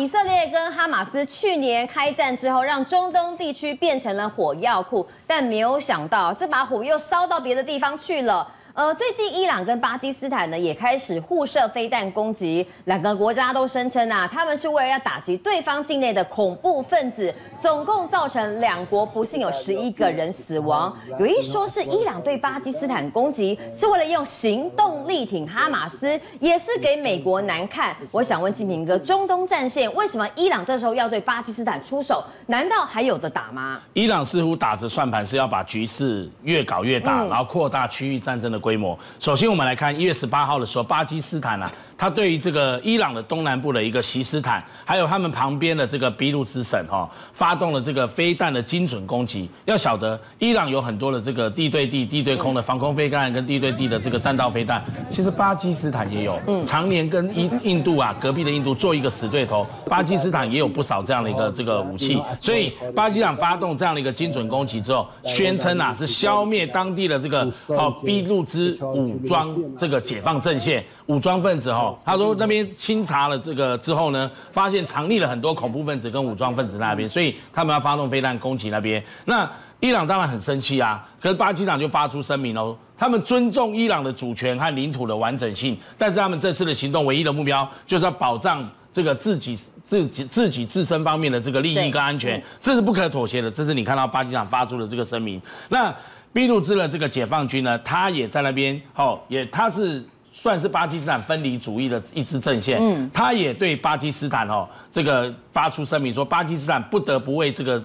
以色列跟哈马斯去年开战之后，让中东地区变成了火药库，但没有想到这把火又烧到别的地方去了。呃，最近伊朗跟巴基斯坦呢也开始互射飞弹攻击，两个国家都声称啊，他们是为了要打击对方境内的恐怖分子，总共造成两国不幸有十一个人死亡。有一说是伊朗对巴基斯坦攻击是为了用行动力挺哈马斯，也是给美国难看。我想问静平哥，中东战线为什么伊朗这时候要对巴基斯坦出手？难道还有的。打吗？伊朗似乎打着算盘是要把局势越搞越大，然后扩大区域战争的 规模。首先，我们来看一月十八号的时候，巴基斯坦啊，他对于这个伊朗的东南部的一个西斯坦，还有他们旁边的这个俾路支省哈，发动了这个飞弹的精准攻击。要晓得，伊朗有很多的这个地对地、地对空的防空飞弹跟地对地的这个弹道飞弹，其实巴基斯坦也有，常年跟印印度啊隔壁的印度做一个死对头，巴基斯坦也有不少这样的一个这个武器。所以，巴基斯坦发动这样的一个精准攻击之后，宣称啊是消灭当地的这个哦俾路支。武装这个解放阵线武装分子哈，他说那边清查了这个之后呢，发现藏匿了很多恐怖分子跟武装分子那边，所以他们要发动飞弹攻击那边。那伊朗当然很生气啊，可是巴基斯坦就发出声明哦，他们尊重伊朗的主权和领土的完整性，但是他们这次的行动唯一的目标就是要保障这个自己自己自己自身方面的这个利益跟安全，这是不可妥协的。这是你看到巴基斯坦发出的这个声明。那。俾路支的这个解放军呢，他也在那边，哦，也他是算是巴基斯坦分离主义的一支阵线，嗯，他也对巴基斯坦哦这个发出声明说，巴基斯坦不得不为这个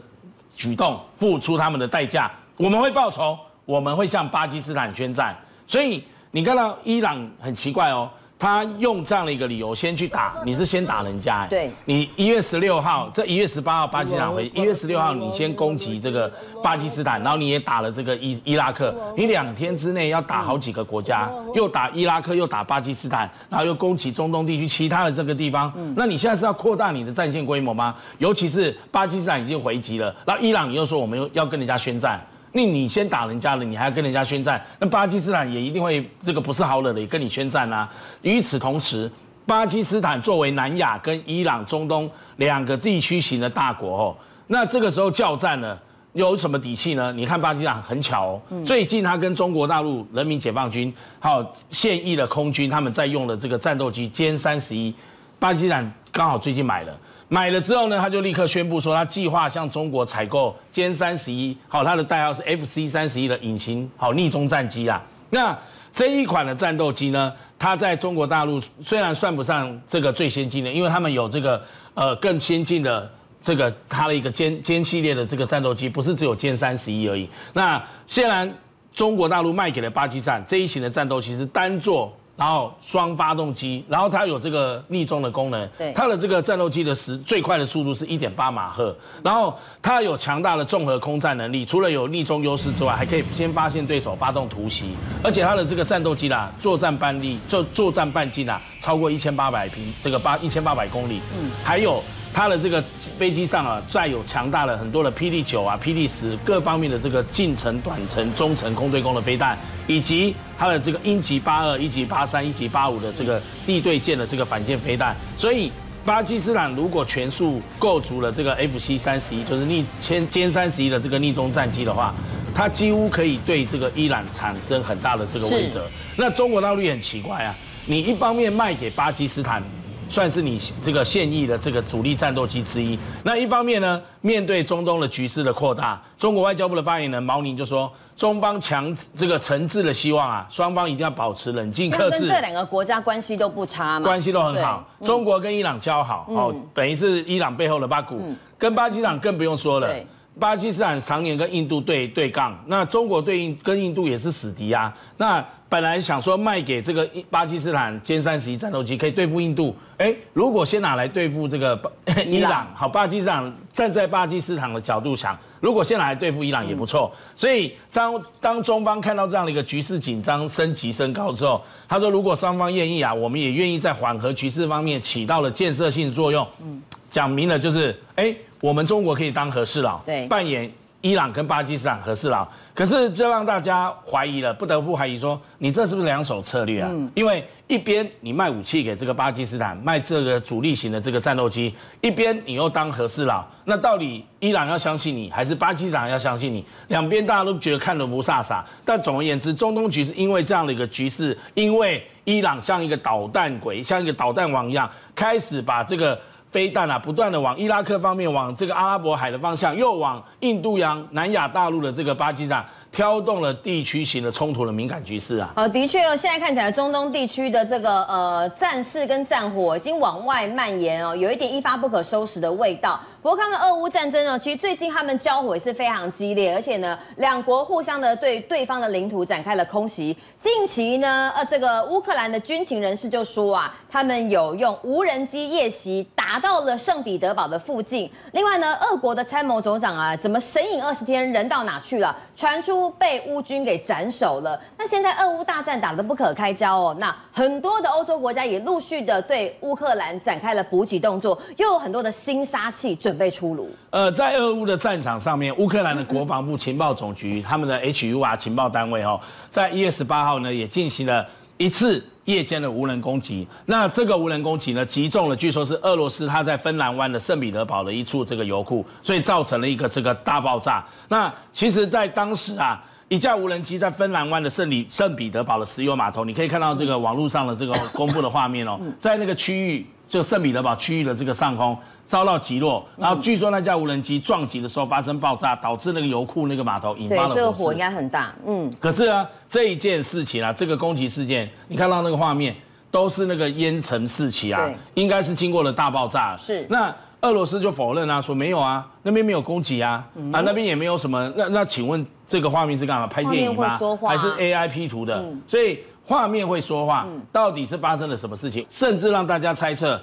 举动付出他们的代价，我们会报仇，我们会向巴基斯坦宣战。所以你看到伊朗很奇怪哦。他用这样的一个理由先去打，你是先打人家，哎，对，你一月十六号，这一月十八号巴基斯坦回，一月十六号你先攻击这个巴基斯坦，然后你也打了这个伊伊拉克，你两天之内要打好几个国家，又打伊拉克又打巴基斯坦，然后又攻击中东地区其他的这个地方，那你现在是要扩大你的战线规模吗？尤其是巴基斯坦已经回击了，然后伊朗你又说我们要跟人家宣战。那你先打人家了，你还要跟人家宣战？那巴基斯坦也一定会这个不是好惹的，也跟你宣战啊。与此同时，巴基斯坦作为南亚跟伊朗、中东两个地区型的大国哦，那这个时候叫战呢，有什么底气呢？你看巴基斯坦很巧哦，最近他跟中国大陆人民解放军还有现役的空军，他们在用的这个战斗机歼三十一，巴基斯坦刚好最近买了。买了之后呢，他就立刻宣布说，他计划向中国采购歼三十一，好，它的代号是 FC 三十一的隐形好逆中战机啊。那这一款的战斗机呢，它在中国大陆虽然算不上这个最先进的，因为他们有这个呃更先进的这个它的一个歼歼系列的这个战斗机，不是只有歼三十一而已。那现在中国大陆卖给了巴基斯坦这一型的战斗机是单座。然后双发动机，然后它有这个逆中的功能。对，它的这个战斗机的时最快的速度是一点八马赫，然后它有强大的综合空战能力，除了有逆中优势之外，还可以先发现对手发动突袭，而且它的这个战斗机啦，作战半力，作作战半径啊，超过一千八百平，这个八一千八百公里。嗯，还有。它的这个飞机上啊，载有强大的很多的 PD 九啊、霹雳十各方面的这个近程、短程、中程空对空的飞弹，以及它的这个鹰击八二、一击八三、一击八五的这个地对舰的这个反舰飞弹。所以，巴基斯坦如果全数构筑了这个 FC 三十一，就是逆歼歼三十一的这个逆中战机的话，它几乎可以对这个伊朗产生很大的这个威慑。那中国大陆也很奇怪啊，你一方面卖给巴基斯坦。算是你这个现役的这个主力战斗机之一。那一方面呢，面对中东的局势的扩大，中国外交部的发言人毛宁就说，中方强这个诚挚的希望啊，双方一定要保持冷静克制。这两个国家关系都不差嘛，关系都很好。中国跟伊朗交好，哦，等于是伊朗背后的巴古，跟巴基斯坦更不用说了。巴基斯坦常年跟印度对对杠，那中国对印跟印度也是死敌啊。那本来想说卖给这个巴基斯坦歼三十一战斗机可以对付印度，哎，如果先拿来对付这个伊朗，好，巴基斯坦站在巴基斯坦的角度想，如果先拿来对付伊朗也不错。所以当当中方看到这样的一个局势紧张升级升高之后，他说如果双方愿意啊，我们也愿意在缓和局势方面起到了建设性作用。嗯，讲明了就是哎。我们中国可以当和事佬，对，扮演伊朗跟巴基斯坦和事佬，可是就让大家怀疑了，不得不怀疑说，你这是不是两手策略啊？嗯、因为一边你卖武器给这个巴基斯坦，卖这个主力型的这个战斗机，一边你又当和事佬，那到底伊朗要相信你，还是巴基斯坦要相信你？两边大家都觉得看得不飒飒。但总而言之，中东局势因为这样的一个局势，因为伊朗像一个导弹鬼，像一个导弹王一样，开始把这个。飞弹啊，不断的往伊拉克方面，往这个阿拉伯海的方向，又往印度洋、南亚大陆的这个巴基斯坦。挑动了地区型的冲突的敏感局势啊！好，的确哦，现在看起来中东地区的这个呃战事跟战火已经往外蔓延哦，有一点一发不可收拾的味道。不过看看俄乌战争呢，其实最近他们交火也是非常激烈，而且呢，两国互相的对对方的领土展开了空袭。近期呢，呃，这个乌克兰的军情人士就说啊，他们有用无人机夜袭打到了圣彼得堡的附近。另外呢，俄国的参谋总长啊，怎么神隐二十天，人到哪去了？传出。被乌军给斩首了。那现在俄乌大战打得不可开交哦。那很多的欧洲国家也陆续的对乌克兰展开了补给动作，又有很多的新杀器准备出炉。呃，在俄乌的战场上面，乌克兰的国防部情报总局他们的 HUR 情报单位哦，在一月十八号呢也进行了一次夜间的无人攻击。那这个无人攻击呢，击中了据说是俄罗斯它在芬兰湾的圣彼得堡的一处这个油库，所以造成了一个这个大爆炸。那其实，在当时啊，一架无人机在芬兰湾的圣里圣彼得堡的石油码头，你可以看到这个网络上的这个公布的画面哦，在那个区域，就圣彼得堡区域的这个上空遭到击落，然后据说那架无人机撞击的时候发生爆炸，导致那个油库那个码头引发了火这个火应该很大。嗯。可是呢，这一件事情啊，这个攻击事件，你看到那个画面都是那个烟尘四起啊，应该是经过了大爆炸。是。那。俄罗斯就否认啊，说没有啊，那边没有攻击啊，嗯、啊那边也没有什么。那那请问这个画面是干嘛？拍电影吗？还是 AI P 图的？嗯、所以画面会说话，到底是发生了什么事情？甚至让大家猜测，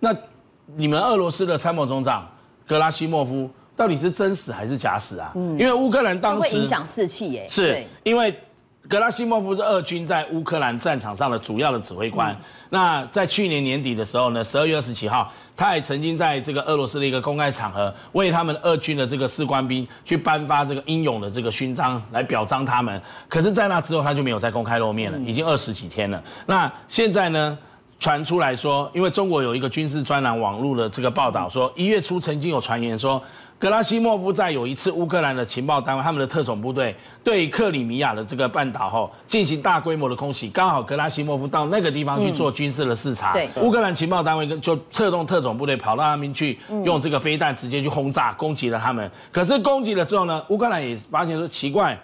那你们俄罗斯的参谋总长格拉西莫夫到底是真死还是假死啊？嗯、因为乌克兰当时会影响士气耶。是因为。格拉西莫夫是俄军在乌克兰战场上的主要的指挥官。嗯、那在去年年底的时候呢，十二月二十七号，他也曾经在这个俄罗斯的一个公开场合，为他们俄军的这个士官兵去颁发这个英勇的这个勋章来表彰他们。可是，在那之后，他就没有再公开露面了，已经二十几天了。那现在呢，传出来说，因为中国有一个军事专栏网络的这个报道说，一月初曾经有传言说。格拉西莫夫在有一次乌克兰的情报单位，他们的特种部队对克里米亚的这个半岛后进行大规模的空袭，刚好格拉西莫夫到那个地方去做军事的视察，对，乌克兰情报单位就策动特种部队跑到那边去，用这个飞弹直接去轰炸攻击了他们。可是攻击了之后呢，乌克兰也发现说奇怪，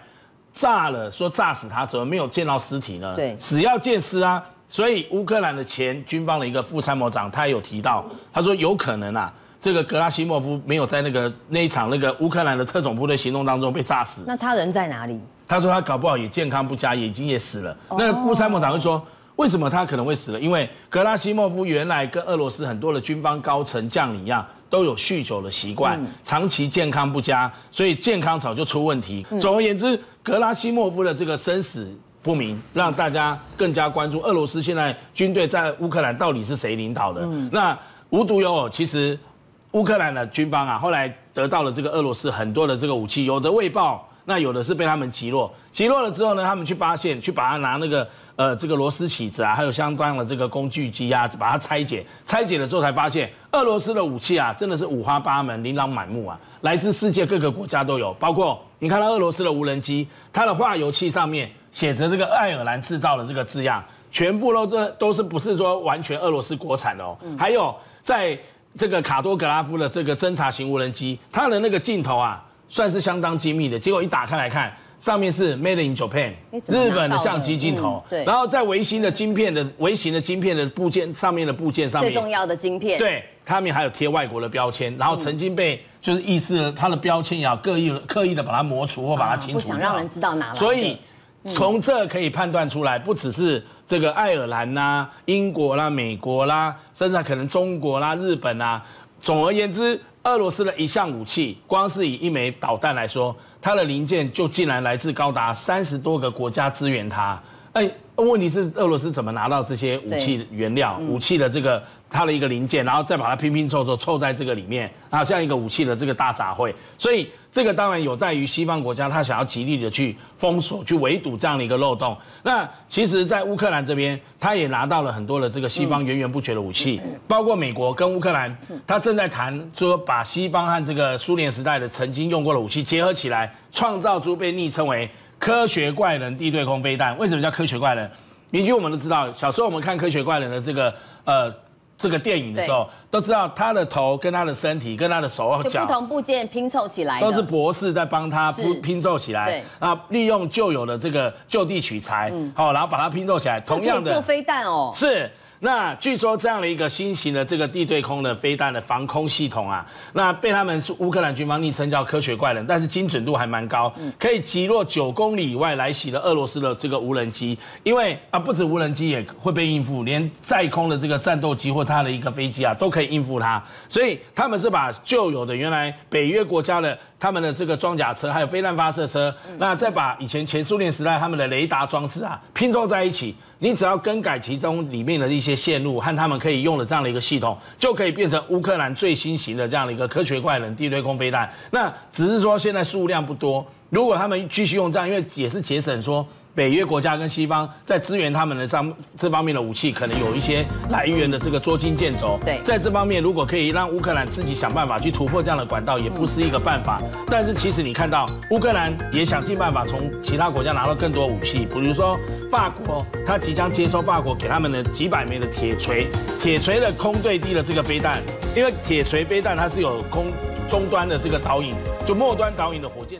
炸了说炸死他，怎么没有见到尸体呢？对，只要见尸啊！所以乌克兰的前军方的一个副参谋长他也有提到，他说有可能啊。这个格拉西莫夫没有在那个那一场那个乌克兰的特种部队行动当中被炸死，那他人在哪里？他说他搞不好也健康不佳，眼睛也死了。Oh. 那个副参谋长会说，为什么他可能会死了？因为格拉西莫夫原来跟俄罗斯很多的军方高层将领一样，都有酗酒的习惯，嗯、长期健康不佳，所以健康早就出问题。嗯、总而言之，格拉西莫夫的这个生死不明，让大家更加关注俄罗斯现在军队在乌克兰到底是谁领导的。嗯、那无独有偶，其实。乌克兰的军方啊，后来得到了这个俄罗斯很多的这个武器，有的未爆，那有的是被他们击落。击落了之后呢，他们去发现，去把它拿那个呃这个螺丝起子啊，还有相关的这个工具机啊，把它拆解。拆解了之后才发现，俄罗斯的武器啊，真的是五花八门、琳琅满目啊，来自世界各个国家都有。包括你看到俄罗斯的无人机，它的化油器上面写着这个爱尔兰制造的这个字样，全部都这都是不是说完全俄罗斯国产的哦。还有在。这个卡多格拉夫的这个侦察型无人机，它的那个镜头啊，算是相当精密的。结果一打开来看，上面是 Made in Japan，日本的相机镜头。嗯、对。然后在微型的晶片的微型的晶片的部件上面的部件上面，最重要的晶片。对，他们还有贴外国的标签，然后曾经被就是意思它的标签也要刻意刻意的把它磨除或把它清除、啊，不想让人知道哪来。所以。从这可以判断出来，不只是这个爱尔兰啦、英国啦、美国啦，甚至可能中国啦、日本啦。总而言之，俄罗斯的一项武器，光是以一枚导弹来说，它的零件就竟然来自高达三十多个国家支援它。哎，问题是俄罗斯怎么拿到这些武器原料、武器的这个它的一个零件，然后再把它拼拼凑凑凑在这个里面，啊，像一个武器的这个大杂烩。所以这个当然有待于西方国家，他想要极力的去封锁、去围堵这样的一个漏洞。那其实，在乌克兰这边，他也拿到了很多的这个西方源源不绝的武器，包括美国跟乌克兰，他正在谈说把西方和这个苏联时代的曾经用过的武器结合起来，创造出被昵称为“科学怪人”地对空飞弹。为什么叫科学怪人？邻居我们都知道，小时候我们看《科学怪人》的这个呃。这个电影的时候，都知道他的头跟他的身体跟他的手脚不同部件拼凑起来，都是博士在帮他拼拼凑起来。对，啊，利用旧有的这个就地取材，好，然后把它拼凑起来。同样的做飞弹哦，是。那据说这样的一个新型的这个地对空的飞弹的防空系统啊，那被他们是乌克兰军方昵称叫科学怪人，但是精准度还蛮高，可以击落九公里以外来袭的俄罗斯的这个无人机。因为啊，不止无人机也会被应付，连在空的这个战斗机或它的一个飞机啊，都可以应付它。所以他们是把旧有的原来北约国家的他们的这个装甲车，还有飞弹发射车，那再把以前前苏联时代他们的雷达装置啊拼凑在一起。你只要更改其中里面的一些线路和他们可以用的这样的一个系统，就可以变成乌克兰最新型的这样的一个科学怪人地对空飞弹。那只是说现在数量不多，如果他们继续用这样，因为也是节省说。北约国家跟西方在支援他们的上这方面的武器，可能有一些来源的这个捉襟见肘。对，在这方面，如果可以让乌克兰自己想办法去突破这样的管道，也不是一个办法。但是其实你看到乌克兰也想尽办法从其他国家拿到更多武器，比如说法国，他即将接收法国给他们的几百枚的铁锤，铁锤的空对地的这个飞弹，因为铁锤飞弹它是有空终端的这个导引，就末端导引的火箭。